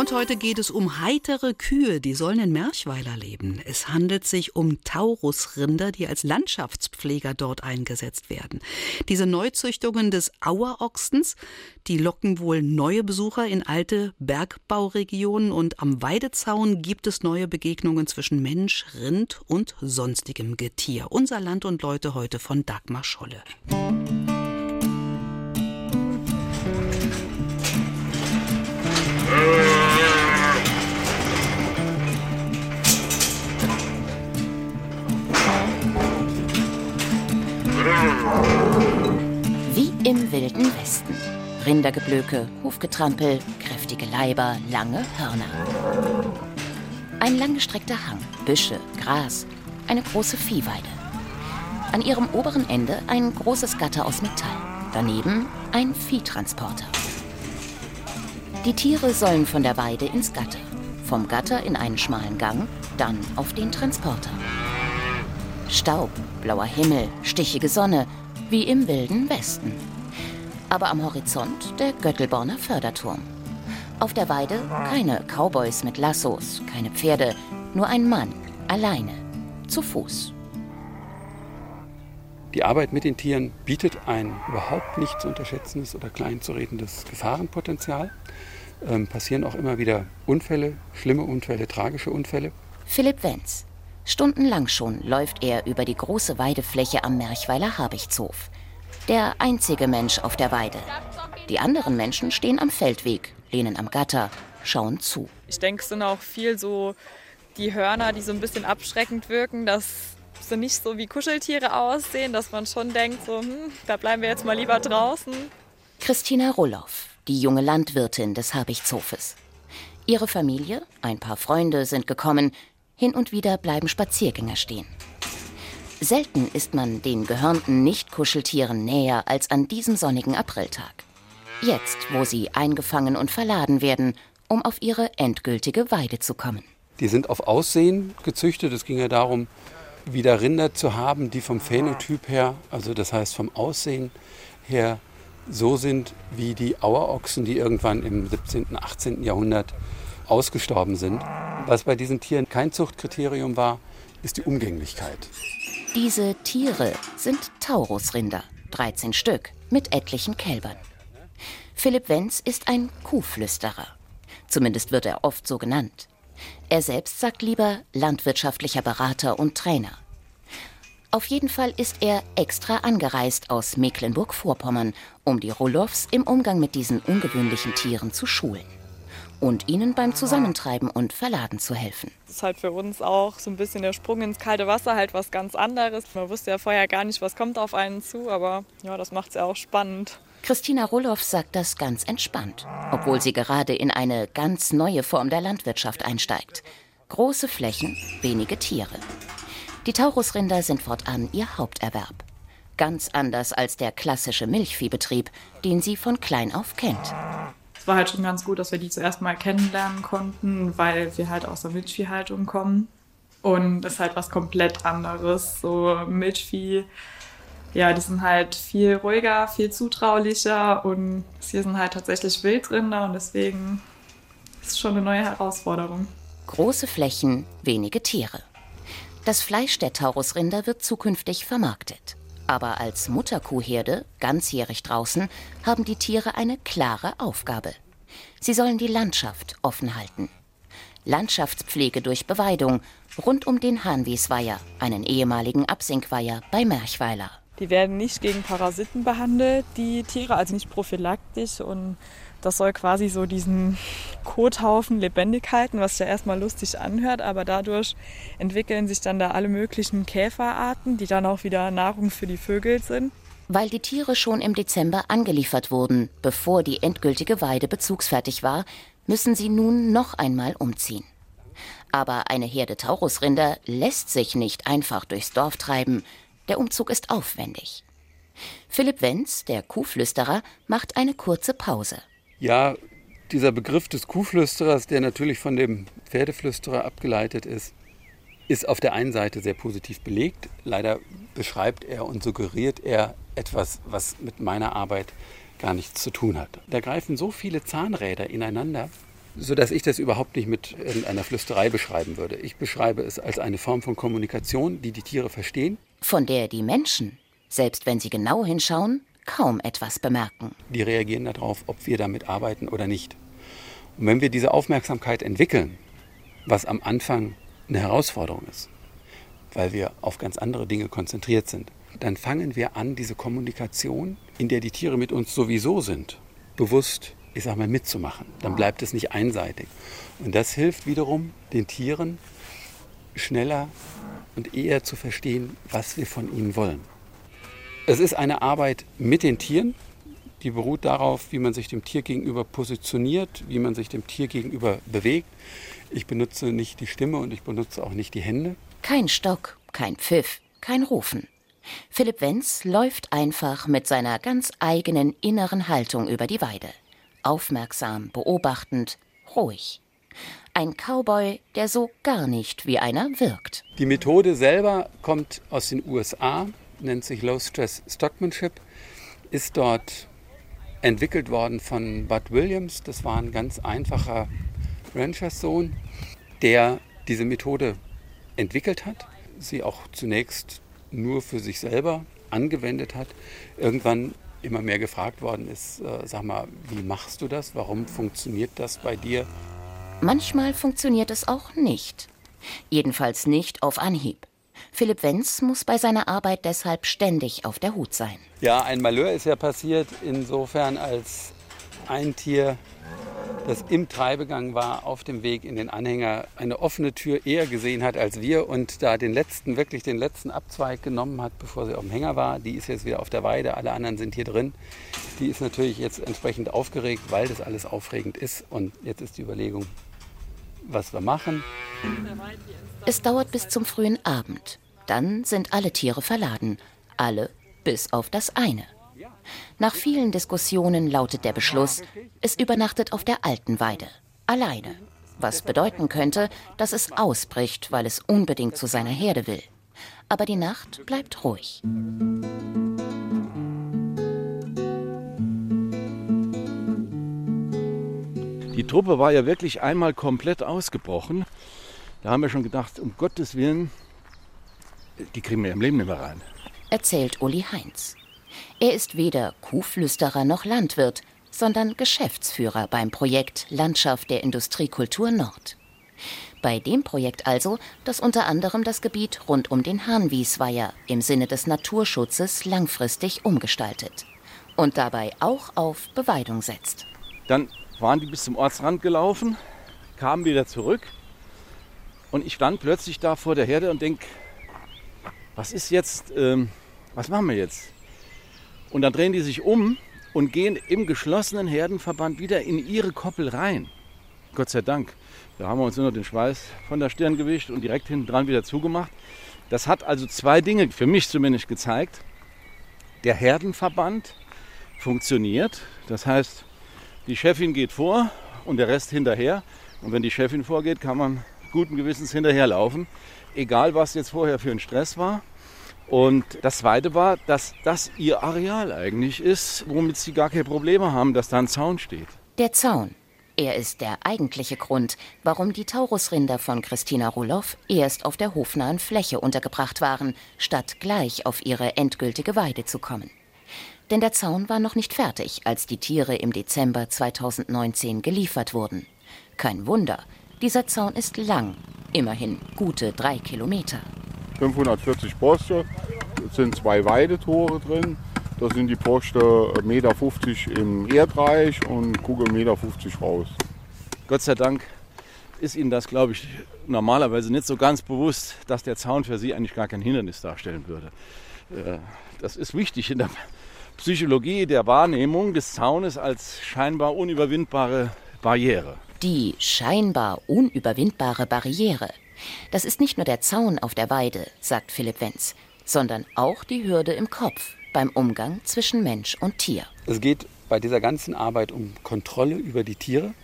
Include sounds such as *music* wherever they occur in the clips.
Und heute geht es um heitere Kühe, die sollen in Merchweiler leben. Es handelt sich um Taurusrinder, die als Landschaftspfleger dort eingesetzt werden. Diese Neuzüchtungen des Auerochsens, die locken wohl neue Besucher in alte Bergbauregionen und am Weidezaun gibt es neue Begegnungen zwischen Mensch, Rind und sonstigem Getier. Unser Land und Leute heute von Dagmar Scholle. Wie im wilden Westen. Rindergeblöke, Hufgetrampel, kräftige Leiber, lange Hörner. Ein langgestreckter Hang, Büsche, Gras, eine große Viehweide. An ihrem oberen Ende ein großes Gatter aus Metall. Daneben ein Viehtransporter. Die Tiere sollen von der Weide ins Gatter, vom Gatter in einen schmalen Gang, dann auf den Transporter. Staub, blauer Himmel, stichige Sonne, wie im wilden Westen. Aber am Horizont der Göttelborner Förderturm. Auf der Weide keine Cowboys mit Lassos, keine Pferde, nur ein Mann, alleine, zu Fuß. Die Arbeit mit den Tieren bietet ein überhaupt nicht zu unterschätzendes oder klein zu redendes Gefahrenpotenzial. Ähm, passieren auch immer wieder Unfälle, schlimme Unfälle, tragische Unfälle. Philipp Wenz. Stundenlang schon läuft er über die große Weidefläche am Merchweiler Habichtshof. Der einzige Mensch auf der Weide. Die anderen Menschen stehen am Feldweg, lehnen am Gatter, schauen zu. Ich denke, es sind auch viel so die Hörner, die so ein bisschen abschreckend wirken, dass sie nicht so wie Kuscheltiere aussehen, dass man schon denkt, so, hm, da bleiben wir jetzt mal lieber draußen. Christina Rulloff, die junge Landwirtin des Habichtshofes. Ihre Familie, ein paar Freunde sind gekommen, hin und wieder bleiben Spaziergänger stehen. Selten ist man den gehörnten Nicht-Kuscheltieren näher als an diesem sonnigen Apriltag. Jetzt, wo sie eingefangen und verladen werden, um auf ihre endgültige Weide zu kommen. Die sind auf Aussehen gezüchtet. Es ging ja darum, wieder Rinder zu haben, die vom Phänotyp her, also das heißt vom Aussehen her, so sind wie die Auerochsen, die irgendwann im 17., 18. Jahrhundert ausgestorben sind. Was bei diesen Tieren kein Zuchtkriterium war, ist die Umgänglichkeit. Diese Tiere sind Taurusrinder, 13 Stück, mit etlichen Kälbern. Philipp Wenz ist ein Kuhflüsterer. Zumindest wird er oft so genannt. Er selbst sagt lieber landwirtschaftlicher Berater und Trainer. Auf jeden Fall ist er extra angereist aus Mecklenburg-Vorpommern, um die Roloffs im Umgang mit diesen ungewöhnlichen Tieren zu schulen und ihnen beim Zusammentreiben und Verladen zu helfen. Das ist halt für uns auch so ein bisschen der Sprung ins kalte Wasser, halt was ganz anderes. Man wusste ja vorher gar nicht, was kommt auf einen zu, aber ja, das macht es ja auch spannend. Christina Roloff sagt das ganz entspannt, obwohl sie gerade in eine ganz neue Form der Landwirtschaft einsteigt. Große Flächen, wenige Tiere. Die Taurusrinder sind fortan ihr Haupterwerb. Ganz anders als der klassische Milchviehbetrieb, den sie von klein auf kennt. Es war halt schon ganz gut, dass wir die zuerst mal kennenlernen konnten, weil wir halt aus der Milchviehhaltung kommen. Und das ist halt was komplett anderes. So Milchvieh, ja, die sind halt viel ruhiger, viel zutraulicher und hier sind halt tatsächlich Wildrinder und deswegen ist es schon eine neue Herausforderung. Große Flächen, wenige Tiere. Das Fleisch der Taurusrinder wird zukünftig vermarktet. Aber als Mutterkuhherde, ganzjährig draußen, haben die Tiere eine klare Aufgabe. Sie sollen die Landschaft offen halten. Landschaftspflege durch Beweidung rund um den Hahnwiesweiher, einen ehemaligen Absinkweiher bei Merchweiler. Die werden nicht gegen Parasiten behandelt, die Tiere, also nicht prophylaktisch. Und das soll quasi so diesen Kothaufen lebendig halten, was ja erstmal lustig anhört. Aber dadurch entwickeln sich dann da alle möglichen Käferarten, die dann auch wieder Nahrung für die Vögel sind. Weil die Tiere schon im Dezember angeliefert wurden, bevor die endgültige Weide bezugsfertig war, müssen sie nun noch einmal umziehen. Aber eine Herde Taurusrinder lässt sich nicht einfach durchs Dorf treiben. Der Umzug ist aufwendig. Philipp Wenz, der Kuhflüsterer, macht eine kurze Pause. Ja, dieser Begriff des Kuhflüsterers, der natürlich von dem Pferdeflüsterer abgeleitet ist, ist auf der einen Seite sehr positiv belegt. Leider beschreibt er und suggeriert er etwas, was mit meiner Arbeit gar nichts zu tun hat. Da greifen so viele Zahnräder ineinander, sodass ich das überhaupt nicht mit irgendeiner Flüsterei beschreiben würde. Ich beschreibe es als eine Form von Kommunikation, die die Tiere verstehen. Von der die Menschen, selbst wenn sie genau hinschauen, kaum etwas bemerken. Die reagieren darauf, ob wir damit arbeiten oder nicht. Und wenn wir diese Aufmerksamkeit entwickeln, was am Anfang eine Herausforderung ist, weil wir auf ganz andere Dinge konzentriert sind, dann fangen wir an, diese Kommunikation, in der die Tiere mit uns sowieso sind, bewusst, ich sag mal, mitzumachen. Dann bleibt es nicht einseitig. Und das hilft wiederum den Tieren schneller und eher zu verstehen, was wir von ihnen wollen. Es ist eine Arbeit mit den Tieren, die beruht darauf, wie man sich dem Tier gegenüber positioniert, wie man sich dem Tier gegenüber bewegt. Ich benutze nicht die Stimme und ich benutze auch nicht die Hände. Kein Stock, kein Pfiff, kein Rufen. Philipp Wenz läuft einfach mit seiner ganz eigenen inneren Haltung über die Weide. Aufmerksam, beobachtend, ruhig. Ein Cowboy, der so gar nicht wie einer wirkt. Die Methode selber kommt aus den USA, nennt sich Low Stress Stockmanship, ist dort entwickelt worden von Bud Williams. Das war ein ganz einfacher Ranchers-Sohn, der diese Methode entwickelt hat, sie auch zunächst nur für sich selber angewendet hat, irgendwann immer mehr gefragt worden ist, äh, sag mal, wie machst du das? Warum funktioniert das bei dir? Manchmal funktioniert es auch nicht. Jedenfalls nicht auf Anhieb. Philipp Wenz muss bei seiner Arbeit deshalb ständig auf der Hut sein. Ja, ein Malheur ist ja passiert, insofern als ein Tier, das im Treibegang war, auf dem Weg in den Anhänger, eine offene Tür eher gesehen hat als wir und da den letzten, wirklich den letzten Abzweig genommen hat, bevor sie auf dem Hänger war. Die ist jetzt wieder auf der Weide, alle anderen sind hier drin. Die ist natürlich jetzt entsprechend aufgeregt, weil das alles aufregend ist. Und jetzt ist die Überlegung, was wir machen. Es dauert bis zum frühen Abend. Dann sind alle Tiere verladen. Alle bis auf das eine. Nach vielen Diskussionen lautet der Beschluss, es übernachtet auf der alten Weide. Alleine. Was bedeuten könnte, dass es ausbricht, weil es unbedingt zu seiner Herde will. Aber die Nacht bleibt ruhig. Die Truppe war ja wirklich einmal komplett ausgebrochen. Da haben wir schon gedacht, um Gottes Willen, die kriegen wir im Leben nicht mehr rein. Erzählt Uli Heinz. Er ist weder Kuhflüsterer noch Landwirt, sondern Geschäftsführer beim Projekt Landschaft der Industriekultur Nord. Bei dem Projekt also, das unter anderem das Gebiet rund um den Hahnwiesweiher im Sinne des Naturschutzes langfristig umgestaltet und dabei auch auf Beweidung setzt. Dann waren die bis zum Ortsrand gelaufen, kamen wieder zurück und ich stand plötzlich da vor der Herde und denke, was ist jetzt, ähm, was machen wir jetzt? Und dann drehen die sich um und gehen im geschlossenen Herdenverband wieder in ihre Koppel rein. Gott sei Dank. Da haben wir uns nur noch den Schweiß von der Stirn gewischt und direkt hinten dran wieder zugemacht. Das hat also zwei Dinge für mich zumindest gezeigt. Der Herdenverband funktioniert. Das heißt, die Chefin geht vor und der Rest hinterher. Und wenn die Chefin vorgeht, kann man guten Gewissens hinterherlaufen. Egal, was jetzt vorher für ein Stress war. Und das Zweite war, dass das ihr Areal eigentlich ist, womit sie gar keine Probleme haben, dass da ein Zaun steht. Der Zaun. Er ist der eigentliche Grund, warum die Taurusrinder von Christina Ruloff erst auf der hofnahen Fläche untergebracht waren, statt gleich auf ihre endgültige Weide zu kommen. Denn der Zaun war noch nicht fertig, als die Tiere im Dezember 2019 geliefert wurden. Kein Wunder, dieser Zaun ist lang, immerhin gute drei Kilometer. 540 Poste, es sind zwei Weidetore drin. Da sind die Poste 1,50 Meter im Erdreich und gucke 1,50 Meter raus. Gott sei Dank ist Ihnen das, glaube ich, normalerweise nicht so ganz bewusst, dass der Zaun für Sie eigentlich gar kein Hindernis darstellen würde. Äh, das ist wichtig in der Psychologie der Wahrnehmung des Zaunes als scheinbar unüberwindbare Barriere. Die scheinbar unüberwindbare Barriere. Das ist nicht nur der Zaun auf der Weide, sagt Philipp Wenz, sondern auch die Hürde im Kopf beim Umgang zwischen Mensch und Tier. Es geht bei dieser ganzen Arbeit um Kontrolle über die Tiere.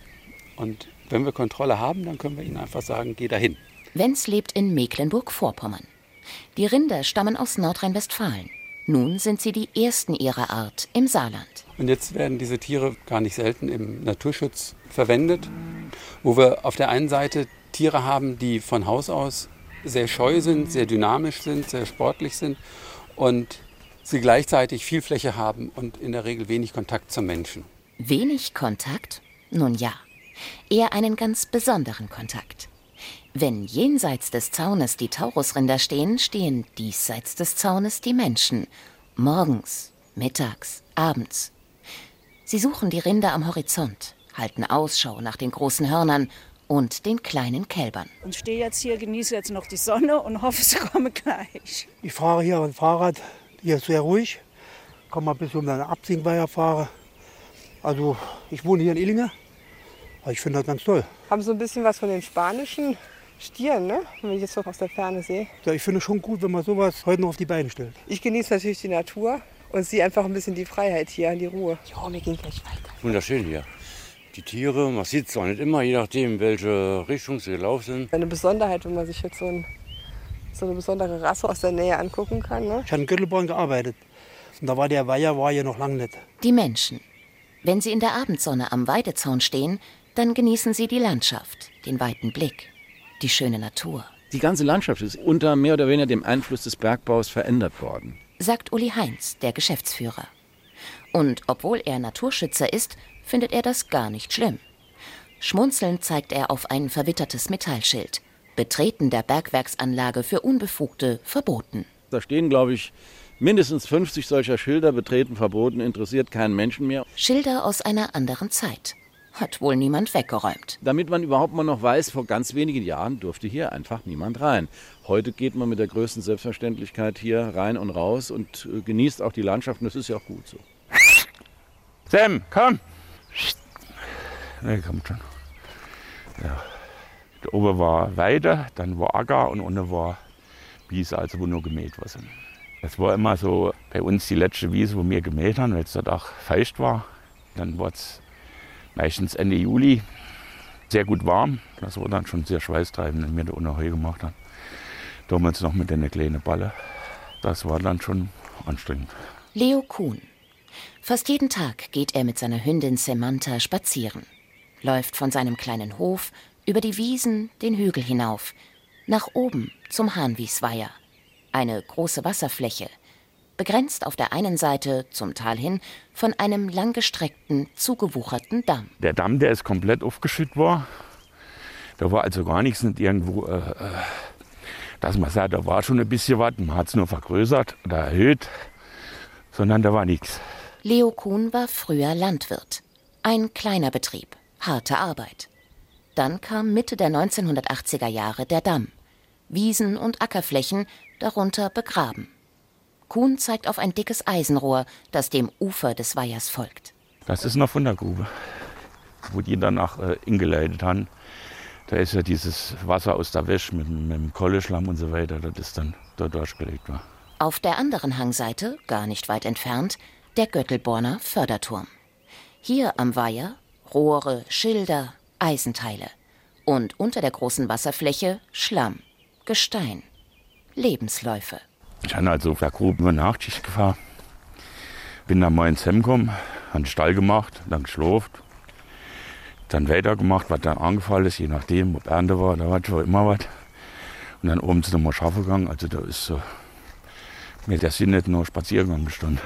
Und wenn wir Kontrolle haben, dann können wir ihnen einfach sagen, geh dahin. Wenz lebt in Mecklenburg-Vorpommern. Die Rinder stammen aus Nordrhein-Westfalen. Nun sind sie die ersten ihrer Art im Saarland. Und jetzt werden diese Tiere gar nicht selten im Naturschutz verwendet, wo wir auf der einen Seite Tiere haben, die von Haus aus sehr scheu sind, sehr dynamisch sind, sehr sportlich sind und sie gleichzeitig viel Fläche haben und in der Regel wenig Kontakt zum Menschen. Wenig Kontakt? Nun ja, eher einen ganz besonderen Kontakt. Wenn jenseits des Zaunes die Taurusrinder stehen, stehen diesseits des Zaunes die Menschen. Morgens, mittags, abends. Sie suchen die Rinder am Horizont, halten Ausschau nach den großen Hörnern und den kleinen Kälbern. Ich stehe jetzt hier, genieße jetzt noch die Sonne und hoffe, sie komme gleich. Ich fahre hier ein Fahrrad, hier ist sehr ruhig. Kann mal bis um den Absinkweiher fahren. Also ich wohne hier in Illinge. Ich finde das ganz toll. Haben so ein bisschen was von den spanischen Stieren, ne? wenn ich jetzt so aus der Ferne sehe. Ja, ich finde es schon gut, wenn man sowas heute noch auf die Beine stellt. Ich genieße natürlich die Natur und sehe einfach ein bisschen die Freiheit hier, die Ruhe. Ja, wir gehen gleich weiter. Wunderschön hier. Die Tiere, man sieht es zwar nicht immer, je nachdem, welche Richtung sie gelaufen sind. Eine Besonderheit, wenn man sich jetzt so, ein, so eine besondere Rasse aus der Nähe angucken kann. Ne? Ich habe in Göttelborn gearbeitet. Und da war der Weiher war ja noch lange nicht. Die Menschen. Wenn sie in der Abendsonne am Weidezaun stehen, dann genießen sie die Landschaft, den weiten Blick, die schöne Natur. Die ganze Landschaft ist unter mehr oder weniger dem Einfluss des Bergbaus verändert worden. Sagt Uli Heinz, der Geschäftsführer. Und obwohl er Naturschützer ist, findet er das gar nicht schlimm. Schmunzelnd zeigt er auf ein verwittertes Metallschild. Betreten der Bergwerksanlage für Unbefugte verboten. Da stehen, glaube ich, mindestens 50 solcher Schilder, betreten verboten, interessiert keinen Menschen mehr. Schilder aus einer anderen Zeit. Hat wohl niemand weggeräumt. Damit man überhaupt mal noch weiß, vor ganz wenigen Jahren durfte hier einfach niemand rein. Heute geht man mit der größten Selbstverständlichkeit hier rein und raus und äh, genießt auch die Landschaft und das ist ja auch gut so. Sam, komm! Ne, kommt schon. Ja. Da oben war Weide, dann war Acker und unten war Wiese, also wo nur gemäht war. Das war immer so bei uns die letzte Wiese, wo wir gemäht haben, weil es dort auch feucht war. Dann war es meistens Ende Juli sehr gut warm. Das war dann schon sehr schweißtreibend, wenn wir da unten Heu gemacht haben. Damals noch mit einer kleinen Balle. Das war dann schon anstrengend. Leo Kuhn. Fast jeden Tag geht er mit seiner Hündin Samantha spazieren. Läuft von seinem kleinen Hof über die Wiesen den Hügel hinauf, nach oben zum Hahnwiesweiher. Eine große Wasserfläche, begrenzt auf der einen Seite zum Tal hin von einem langgestreckten, zugewucherten Damm. Der Damm, der ist komplett aufgeschüttet worden. Da war also gar nichts, nicht irgendwo, äh, äh, dass man sagt, da war schon ein bisschen was, man hat es nur vergrößert oder erhöht, sondern da war nichts. Leo Kuhn war früher Landwirt. Ein kleiner Betrieb, harte Arbeit. Dann kam Mitte der 1980er Jahre der Damm. Wiesen und Ackerflächen darunter begraben. Kuhn zeigt auf ein dickes Eisenrohr, das dem Ufer des Weihers folgt. Das ist noch von der Grube, wo die danach äh, ingeleitet haben. Da ist ja dieses Wasser aus der Wäsche mit, mit dem Kolleschlamm und so weiter, das ist dann dort durchgelegt war. Auf der anderen Hangseite, gar nicht weit entfernt, der Göttelborner Förderturm. Hier am Weiher Rohre, Schilder, Eisenteile. Und unter der großen Wasserfläche Schlamm, Gestein, Lebensläufe. Ich habe also auf der Grube über Nachtschicht gefahren. Bin dann mal ins Hemm gekommen, den Stall gemacht, dann geschlafen. Dann weitergemacht, was dann angefallen ist, je nachdem, ob Ernte war, da war schon immer was. Und dann oben sind wir mal schaffen gegangen. Also da ist so, mir der Sinn nicht nur Spaziergang bestanden.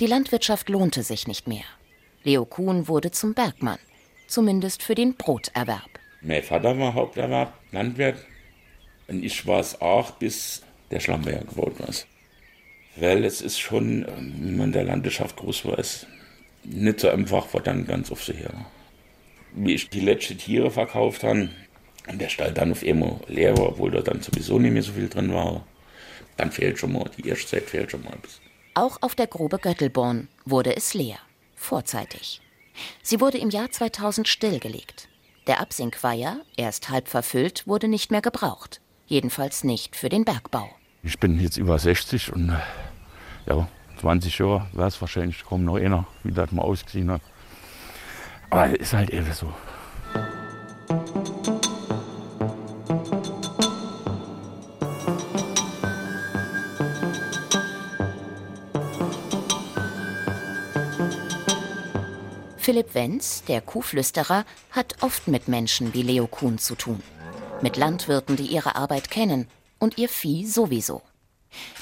Die Landwirtschaft lohnte sich nicht mehr. Leo Kuhn wurde zum Bergmann, zumindest für den Broterwerb. Mein Vater war Haupterwerb, Landwirt. Und ich war es auch, bis der Schlammberger gebaut war. Weil es ist schon, wenn man in der Landwirtschaft groß war, ist nicht so einfach, war dann ganz oft so her. Wie ich die letzten Tiere verkauft habe, und der Stall dann auf einmal leer war, obwohl da dann sowieso nicht mehr so viel drin war, dann fehlt schon mal, die erste Zeit fehlt schon mal ein bisschen. Auch auf der Grube Göttelborn wurde es leer, vorzeitig. Sie wurde im Jahr 2000 stillgelegt. Der Absinkweiher, erst halb verfüllt, wurde nicht mehr gebraucht. Jedenfalls nicht für den Bergbau. Ich bin jetzt über 60 und ja, 20 Jahre wäre es wahrscheinlich kaum noch einer, wie das mal ausgesehen hat. Aber ist halt eben so. Philipp Wenz, der Kuhflüsterer, hat oft mit Menschen wie Leo Kuhn zu tun. Mit Landwirten, die ihre Arbeit kennen und ihr Vieh sowieso.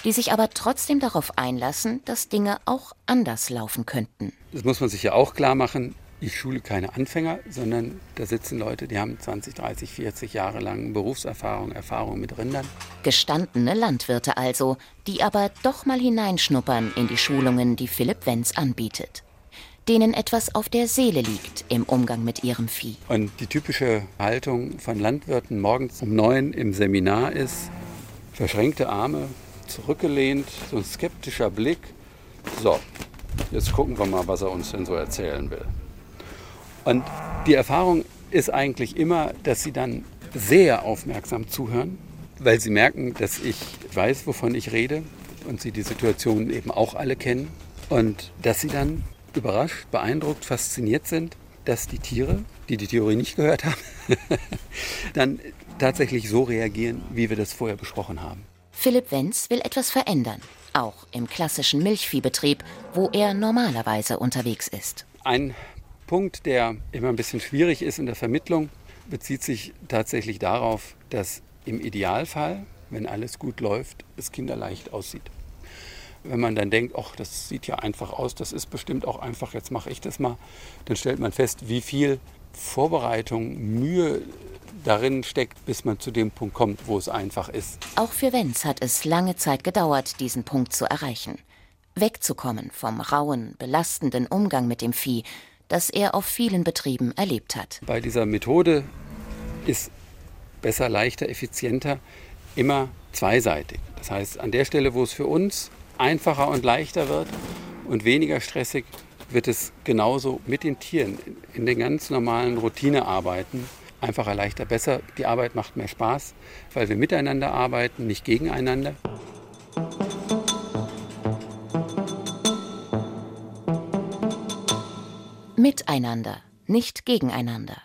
Die sich aber trotzdem darauf einlassen, dass Dinge auch anders laufen könnten. Das muss man sich ja auch klar machen. Ich schule keine Anfänger, sondern da sitzen Leute, die haben 20, 30, 40 Jahre lang Berufserfahrung, Erfahrung mit Rindern. Gestandene Landwirte also, die aber doch mal hineinschnuppern in die Schulungen, die Philipp Wenz anbietet. Denen etwas auf der Seele liegt im Umgang mit ihrem Vieh. Und die typische Haltung von Landwirten morgens um neun im Seminar ist, verschränkte Arme, zurückgelehnt, so ein skeptischer Blick. So, jetzt gucken wir mal, was er uns denn so erzählen will. Und die Erfahrung ist eigentlich immer, dass sie dann sehr aufmerksam zuhören, weil sie merken, dass ich weiß, wovon ich rede und sie die Situation eben auch alle kennen. Und dass sie dann überrascht, beeindruckt, fasziniert sind, dass die Tiere, die die Theorie nicht gehört haben, *laughs* dann tatsächlich so reagieren, wie wir das vorher besprochen haben. Philipp Wenz will etwas verändern, auch im klassischen Milchviehbetrieb, wo er normalerweise unterwegs ist. Ein Punkt, der immer ein bisschen schwierig ist in der Vermittlung, bezieht sich tatsächlich darauf, dass im Idealfall, wenn alles gut läuft, es kinderleicht aussieht. Wenn man dann denkt, ach, das sieht ja einfach aus, das ist bestimmt auch einfach, jetzt mache ich das mal, dann stellt man fest, wie viel Vorbereitung, Mühe darin steckt, bis man zu dem Punkt kommt, wo es einfach ist. Auch für Wenz hat es lange Zeit gedauert, diesen Punkt zu erreichen. Wegzukommen vom rauen, belastenden Umgang mit dem Vieh das er auf vielen Betrieben erlebt hat. Bei dieser Methode ist besser, leichter, effizienter immer zweiseitig. Das heißt, an der Stelle, wo es für uns einfacher und leichter wird und weniger stressig, wird es genauso mit den Tieren in den ganz normalen Routinearbeiten einfacher, leichter, besser. Die Arbeit macht mehr Spaß, weil wir miteinander arbeiten, nicht gegeneinander. Miteinander, nicht gegeneinander.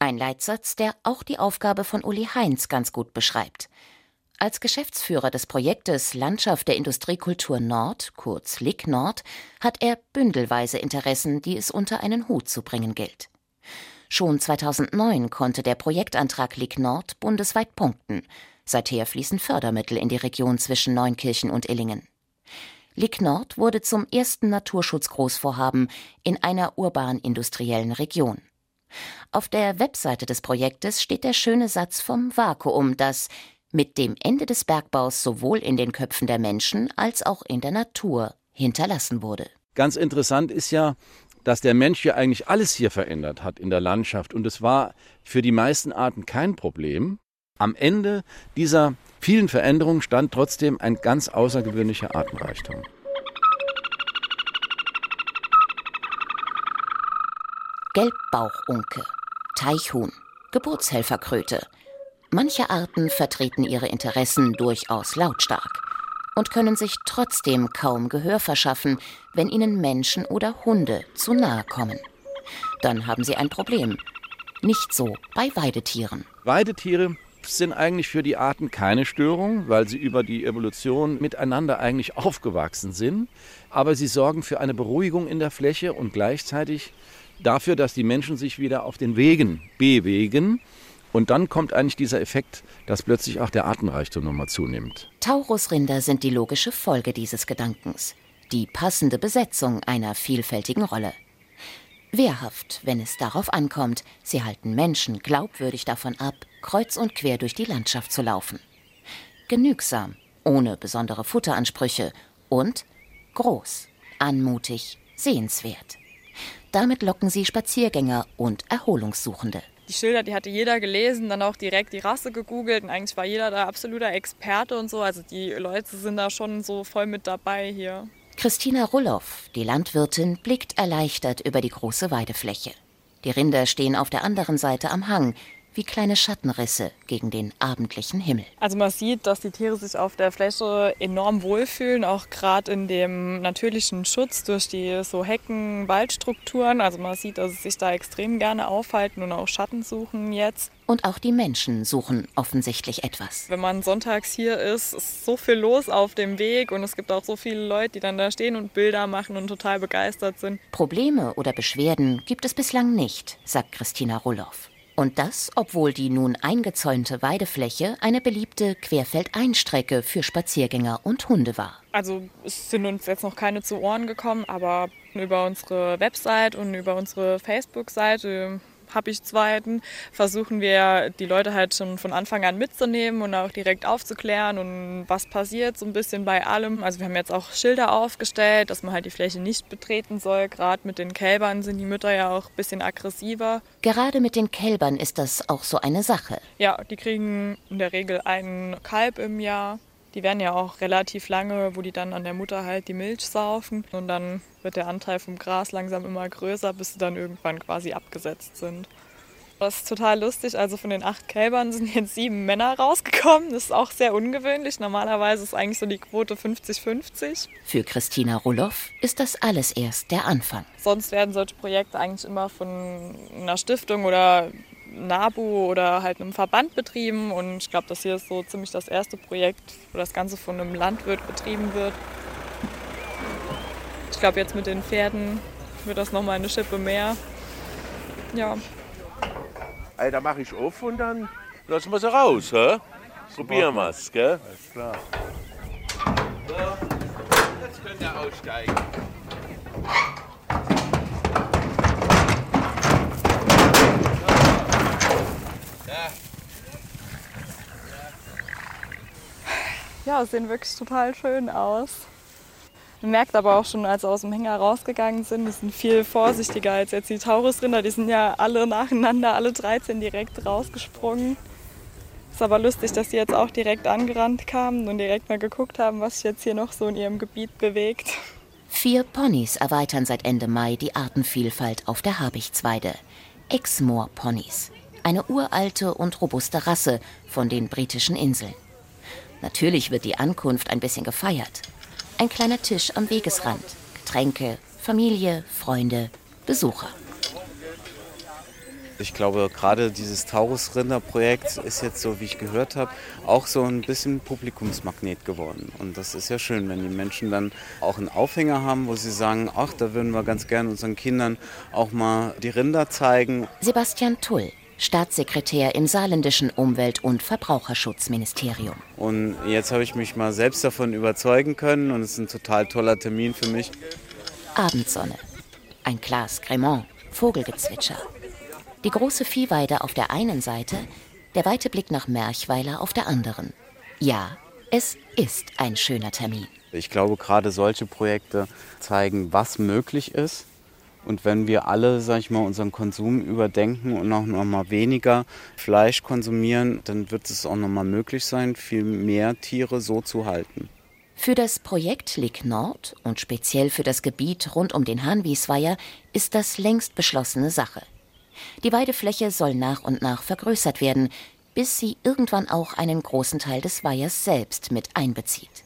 Ein Leitsatz, der auch die Aufgabe von Uli Heinz ganz gut beschreibt. Als Geschäftsführer des Projektes Landschaft der Industriekultur Nord, kurz LIG Nord, hat er bündelweise Interessen, die es unter einen Hut zu bringen gilt. Schon 2009 konnte der Projektantrag LIG Nord bundesweit punkten. Seither fließen Fördermittel in die Region zwischen Neunkirchen und Illingen. Lig Nord wurde zum ersten Naturschutzgroßvorhaben in einer urban-industriellen Region. Auf der Webseite des Projektes steht der schöne Satz vom Vakuum, das mit dem Ende des Bergbaus sowohl in den Köpfen der Menschen als auch in der Natur hinterlassen wurde. Ganz interessant ist ja, dass der Mensch ja eigentlich alles hier verändert hat in der Landschaft und es war für die meisten Arten kein Problem. Am Ende dieser vielen Veränderungen stand trotzdem ein ganz außergewöhnlicher Artenreichtum. Gelbbauchunke, Teichhuhn, Geburtshelferkröte. Manche Arten vertreten ihre Interessen durchaus lautstark und können sich trotzdem kaum Gehör verschaffen, wenn ihnen Menschen oder Hunde zu nahe kommen. Dann haben sie ein Problem. Nicht so bei Weidetieren. Weidetiere sind eigentlich für die Arten keine Störung, weil sie über die Evolution miteinander eigentlich aufgewachsen sind. Aber sie sorgen für eine Beruhigung in der Fläche und gleichzeitig dafür, dass die Menschen sich wieder auf den Wegen bewegen. Und dann kommt eigentlich dieser Effekt, dass plötzlich auch der Artenreichtum nochmal zunimmt. Taurusrinder sind die logische Folge dieses Gedankens. Die passende Besetzung einer vielfältigen Rolle. Wehrhaft, wenn es darauf ankommt, sie halten Menschen glaubwürdig davon ab, kreuz und quer durch die Landschaft zu laufen. Genügsam, ohne besondere Futteransprüche und groß, anmutig, sehenswert. Damit locken sie Spaziergänger und Erholungssuchende. Die Schilder, die hatte jeder gelesen, dann auch direkt die Rasse gegoogelt und eigentlich war jeder da absoluter Experte und so. Also die Leute sind da schon so voll mit dabei hier. Christina Rulloff, die Landwirtin, blickt erleichtert über die große Weidefläche. Die Rinder stehen auf der anderen Seite am Hang, wie kleine Schattenrisse gegen den abendlichen Himmel. Also man sieht, dass die Tiere sich auf der Fläche enorm wohlfühlen, auch gerade in dem natürlichen Schutz durch die so Hecken, Waldstrukturen. Also man sieht, dass sie sich da extrem gerne aufhalten und auch Schatten suchen jetzt. Und auch die Menschen suchen offensichtlich etwas. Wenn man sonntags hier ist, ist so viel los auf dem Weg und es gibt auch so viele Leute, die dann da stehen und Bilder machen und total begeistert sind. Probleme oder Beschwerden gibt es bislang nicht, sagt Christina Rulloff. Und das, obwohl die nun eingezäunte Weidefläche eine beliebte Querfeldeinstrecke für Spaziergänger und Hunde war. Also es sind uns jetzt noch keine zu Ohren gekommen, aber über unsere Website und über unsere Facebook-Seite habe ich zweiten, versuchen wir die Leute halt schon von Anfang an mitzunehmen und auch direkt aufzuklären und was passiert so ein bisschen bei allem. Also wir haben jetzt auch Schilder aufgestellt, dass man halt die Fläche nicht betreten soll. Gerade mit den Kälbern sind die Mütter ja auch ein bisschen aggressiver. Gerade mit den Kälbern ist das auch so eine Sache. Ja, die kriegen in der Regel einen Kalb im Jahr. Die werden ja auch relativ lange, wo die dann an der Mutter halt die Milch saufen. Und dann wird der Anteil vom Gras langsam immer größer, bis sie dann irgendwann quasi abgesetzt sind. Das ist total lustig. Also von den acht Kälbern sind jetzt sieben Männer rausgekommen. Das ist auch sehr ungewöhnlich. Normalerweise ist eigentlich so die Quote 50-50. Für Christina Roloff ist das alles erst der Anfang. Sonst werden solche Projekte eigentlich immer von einer Stiftung oder NABU oder halt einem Verband betrieben. Und ich glaube, das hier ist so ziemlich das erste Projekt, wo das Ganze von einem Landwirt betrieben wird. Ich glaube, jetzt mit den Pferden wird das nochmal eine Schippe mehr. Ja. Ey, da mache ich auf und dann lassen wir sie raus. Hä? Probieren wir es, gell? Alles klar. So, jetzt könnt ihr aussteigen. Ja, sehen wirklich total schön aus. Man merkt aber auch schon, als sie aus dem Hänger rausgegangen sind, die sind viel vorsichtiger als jetzt die Taurusrinder. Die sind ja alle nacheinander, alle 13 direkt rausgesprungen. Ist aber lustig, dass sie jetzt auch direkt angerannt kamen und direkt mal geguckt haben, was sich jetzt hier noch so in ihrem Gebiet bewegt. Vier Ponys erweitern seit Ende Mai die Artenvielfalt auf der Habichtsweide. Exmoor-Ponys. Eine uralte und robuste Rasse von den britischen Inseln. Natürlich wird die Ankunft ein bisschen gefeiert. Ein kleiner Tisch am Wegesrand. Getränke, Familie, Freunde, Besucher. Ich glaube, gerade dieses Taurus-Rinder-Projekt ist jetzt so, wie ich gehört habe, auch so ein bisschen Publikumsmagnet geworden. Und das ist ja schön, wenn die Menschen dann auch einen Aufhänger haben, wo sie sagen, ach, da würden wir ganz gerne unseren Kindern auch mal die Rinder zeigen. Sebastian Tull, Staatssekretär im saarländischen Umwelt- und Verbraucherschutzministerium. Und jetzt habe ich mich mal selbst davon überzeugen können und es ist ein total toller Termin für mich. Abendsonne. Ein Glas Cremant, Vogelgezwitscher. Die große Viehweide auf der einen Seite, der weite Blick nach Merchweiler auf der anderen. Ja, es ist ein schöner Termin. Ich glaube, gerade solche Projekte zeigen, was möglich ist. Und wenn wir alle, sag ich mal, unseren Konsum überdenken und auch noch mal weniger Fleisch konsumieren, dann wird es auch noch mal möglich sein, viel mehr Tiere so zu halten. Für das Projekt Lig Nord und speziell für das Gebiet rund um den Hahnwiesweiher ist das längst beschlossene Sache. Die Weidefläche soll nach und nach vergrößert werden, bis sie irgendwann auch einen großen Teil des Weihers selbst mit einbezieht.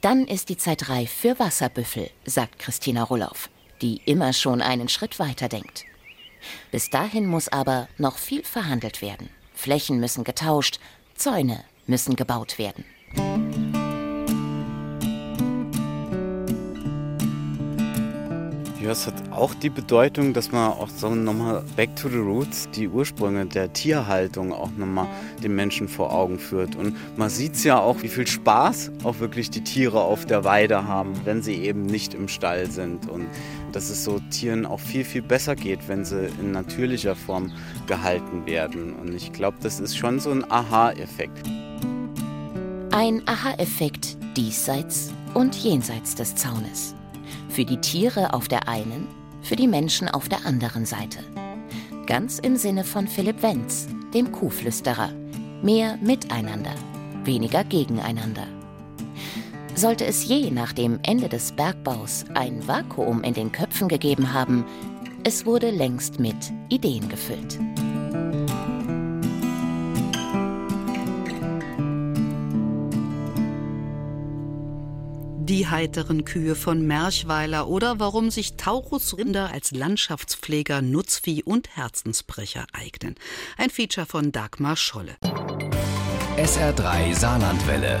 Dann ist die Zeit reif für Wasserbüffel, sagt Christina Rulloff, die immer schon einen Schritt weiter denkt. Bis dahin muss aber noch viel verhandelt werden. Flächen müssen getauscht, Zäune müssen gebaut werden. Ja, es hat auch die Bedeutung, dass man auch so nochmal back to the roots, die Ursprünge der Tierhaltung auch nochmal den Menschen vor Augen führt. Und man sieht es ja auch, wie viel Spaß auch wirklich die Tiere auf der Weide haben, wenn sie eben nicht im Stall sind. Und dass es so Tieren auch viel, viel besser geht, wenn sie in natürlicher Form gehalten werden. Und ich glaube, das ist schon so ein Aha-Effekt. Ein Aha-Effekt diesseits und jenseits des Zaunes. Für die Tiere auf der einen, für die Menschen auf der anderen Seite. Ganz im Sinne von Philipp Wenz, dem Kuhflüsterer. Mehr miteinander, weniger gegeneinander. Sollte es je nach dem Ende des Bergbaus ein Vakuum in den Köpfen gegeben haben, es wurde längst mit Ideen gefüllt. Die heiteren Kühe von Merchweiler oder warum sich Taurusrinder als Landschaftspfleger, Nutzvieh und Herzensbrecher eignen. Ein Feature von Dagmar Scholle. SR3 Saarlandwelle.